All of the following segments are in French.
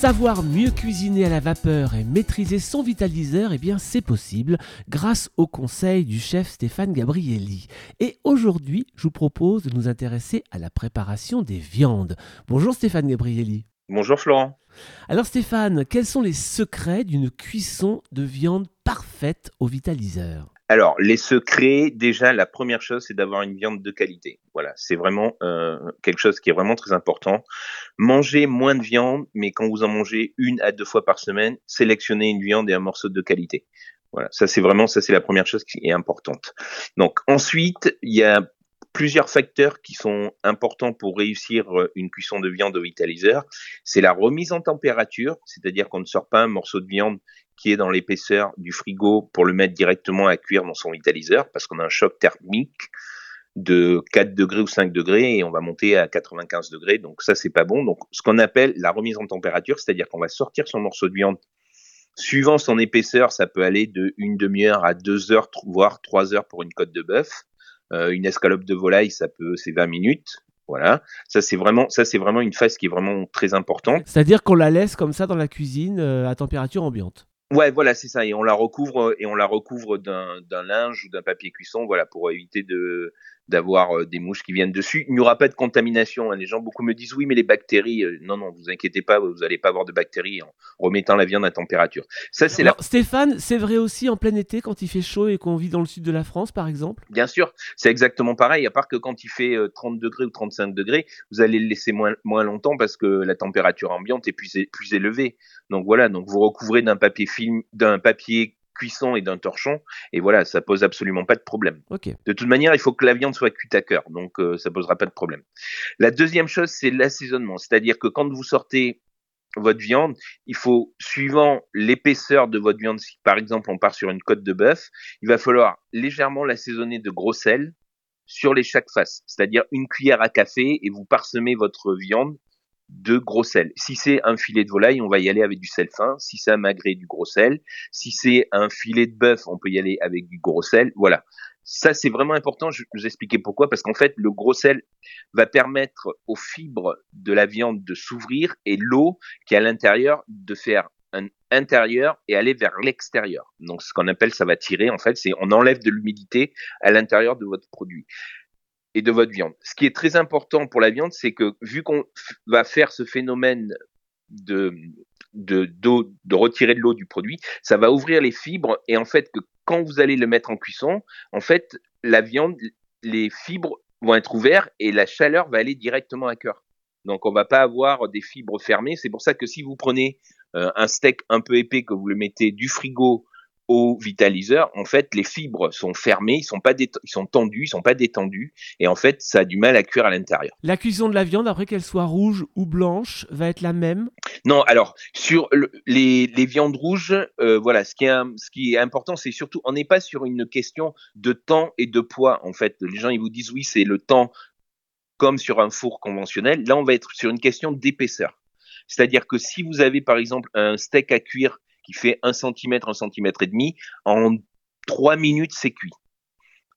Savoir mieux cuisiner à la vapeur et maîtriser son vitaliseur, eh bien c'est possible grâce au conseil du chef Stéphane Gabrielli. Et aujourd'hui, je vous propose de nous intéresser à la préparation des viandes. Bonjour Stéphane Gabrielli. Bonjour Florent. Alors Stéphane, quels sont les secrets d'une cuisson de viande parfaite au vitaliseur? Alors, les secrets, déjà, la première chose, c'est d'avoir une viande de qualité. Voilà, c'est vraiment euh, quelque chose qui est vraiment très important. Mangez moins de viande, mais quand vous en mangez une à deux fois par semaine, sélectionnez une viande et un morceau de qualité. Voilà, ça c'est vraiment, ça c'est la première chose qui est importante. Donc ensuite, il y a plusieurs facteurs qui sont importants pour réussir euh, une cuisson de viande au vitaliseur. C'est la remise en température, c'est-à-dire qu'on ne sort pas un morceau de viande qui est dans l'épaisseur du frigo pour le mettre directement à cuire dans son vitaliseur parce qu'on a un choc thermique de 4 degrés ou 5 degrés et on va monter à 95 degrés. Donc ça, c'est pas bon. Donc ce qu'on appelle la remise en température, c'est-à-dire qu'on va sortir son morceau de viande suivant son épaisseur, ça peut aller de une demi-heure à deux heures, voire trois heures pour une côte de bœuf. Euh, une escalope de volaille, ça peut, c'est 20 minutes. Voilà, ça c'est vraiment, ça c'est vraiment une phase qui est vraiment très importante. C'est-à-dire qu'on la laisse comme ça dans la cuisine euh, à température ambiante. Ouais, voilà, c'est ça. Et on la recouvre et on la recouvre d'un linge ou d'un papier cuisson, voilà, pour éviter de d'avoir euh, des mouches qui viennent dessus. Il n'y aura pas de contamination. Hein. Les gens beaucoup me disent oui, mais les bactéries. Euh, non, non, vous inquiétez pas, vous n'allez pas avoir de bactéries en remettant la viande à température. Ça, c'est la... Stéphane, c'est vrai aussi en plein été quand il fait chaud et qu'on vit dans le sud de la France, par exemple? Bien sûr, c'est exactement pareil. À part que quand il fait 30 euh, degrés ou 35 degrés, vous allez le laisser moins moins longtemps parce que la température ambiante est plus plus élevée. Donc voilà, donc vous recouvrez d'un papier film, d'un papier cuisson et d'un torchon. Et voilà, ça pose absolument pas de problème. De toute manière, il faut que la viande soit cuite à cœur, donc euh, ça posera pas de problème. La deuxième chose, c'est l'assaisonnement, c'est-à-dire que quand vous sortez votre viande, il faut, suivant l'épaisseur de votre viande, si par exemple on part sur une côte de bœuf, il va falloir légèrement l'assaisonner de gros sel sur les chaque face, c'est-à-dire une cuillère à café et vous parsemez votre viande de gros sel. Si c'est un filet de volaille, on va y aller avec du sel fin. Si c'est un magret, du gros sel. Si c'est un filet de bœuf, on peut y aller avec du gros sel. Voilà. Ça, c'est vraiment important. Je vous expliquer pourquoi. Parce qu'en fait, le gros sel va permettre aux fibres de la viande de s'ouvrir et l'eau qui est à l'intérieur de faire un intérieur et aller vers l'extérieur. Donc, ce qu'on appelle, ça va tirer. En fait, c'est on enlève de l'humidité à l'intérieur de votre produit et de votre viande. Ce qui est très important pour la viande, c'est que vu qu'on va faire ce phénomène de, de, retirer de l'eau du produit, ça va ouvrir les fibres et en fait que quand vous allez le mettre en cuisson, en fait la viande, les fibres vont être ouvertes et la chaleur va aller directement à cœur. Donc on va pas avoir des fibres fermées. C'est pour ça que si vous prenez euh, un steak un peu épais que vous le mettez du frigo au vitaliseur, en fait, les fibres sont fermées, ils sont pas ils sont tendus, ils sont pas détendus, et en fait, ça a du mal à cuire à l'intérieur. La cuisson de la viande, après qu'elle soit rouge ou blanche, va être la même? Non, alors sur les, viandes rouges, euh, voilà, ce qui est, ce qui est important, c'est surtout, on n'est pas sur une question de temps et de poids. En fait, les gens ils vous disent oui, c'est le temps comme sur un four conventionnel. Là, on va être sur une question d'épaisseur. C'est-à-dire que si vous avez par exemple un steak à cuire qui fait un centimètre, un centimètre et demi, en trois minutes, c'est cuit.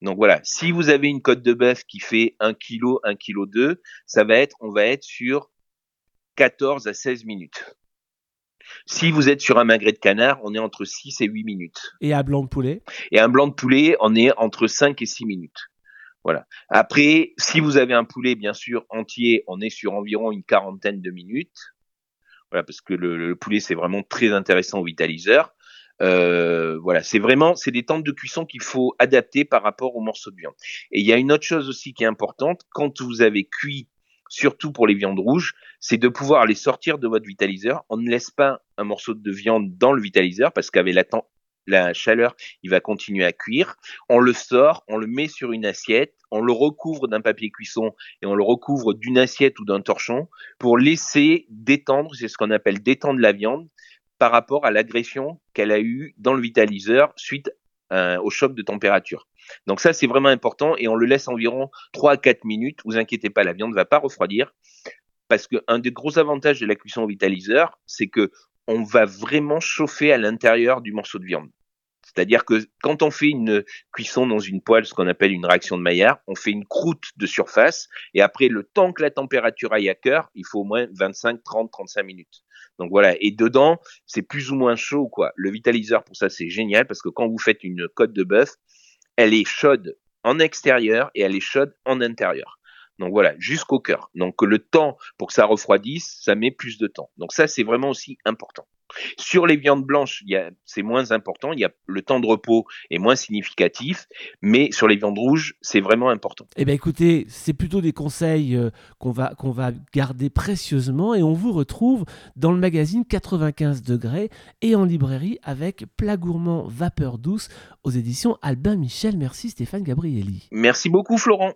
Donc voilà, si vous avez une côte de bœuf qui fait 1 kg, 1 kg 2, ça va être, on va être sur 14 à 16 minutes. Si vous êtes sur un magret de canard, on est entre 6 et 8 minutes. Et un blanc de poulet? Et un blanc de poulet, on est entre 5 et 6 minutes. Voilà. Après, si vous avez un poulet, bien sûr, entier, on est sur environ une quarantaine de minutes. Parce que le, poulet c'est vraiment très intéressant au vitaliseur. Euh, voilà, c'est vraiment c'est des temps de cuisson qu'il faut adapter par rapport aux morceaux de viande. Et il y a une autre chose aussi qui est importante quand vous avez cuit, surtout pour les viandes rouges, c'est de pouvoir les sortir de votre vitaliseur. On ne laisse pas un morceau de viande dans le vitaliseur parce qu'avec la, la chaleur, il va continuer à cuire. On le sort, on le met sur une assiette, on le recouvre d'un papier cuisson et on le recouvre d'une assiette ou d'un torchon pour laisser détendre, c'est ce qu'on appelle détendre la viande par rapport à l'agression qu'elle a eue dans le vitaliseur suite euh, au choc de température. Donc ça, c'est vraiment important et on le laisse environ 3 à 4 minutes. Vous inquiétez pas, la viande ne va pas refroidir parce qu'un des gros avantages de la cuisson au vitaliseur, c'est que on va vraiment chauffer à l'intérieur du morceau de viande. C'est-à-dire que quand on fait une cuisson dans une poêle, ce qu'on appelle une réaction de Maillard, on fait une croûte de surface et après le temps que la température aille à cœur, il faut au moins 25, 30, 35 minutes. Donc voilà, et dedans, c'est plus ou moins chaud, quoi. Le vitaliseur, pour ça, c'est génial, parce que quand vous faites une côte de bœuf, elle est chaude en extérieur et elle est chaude en intérieur. Donc voilà, jusqu'au cœur. Donc le temps pour que ça refroidisse, ça met plus de temps. Donc ça, c'est vraiment aussi important. Sur les viandes blanches, c'est moins important. Il y a le temps de repos est moins significatif, mais sur les viandes rouges, c'est vraiment important. Eh bien, écoutez, c'est plutôt des conseils euh, qu'on va qu'on va garder précieusement et on vous retrouve dans le magazine 95 degrés et en librairie avec Plat gourmand vapeur douce aux éditions Albin Michel. Merci Stéphane Gabrielli. Merci beaucoup Florent.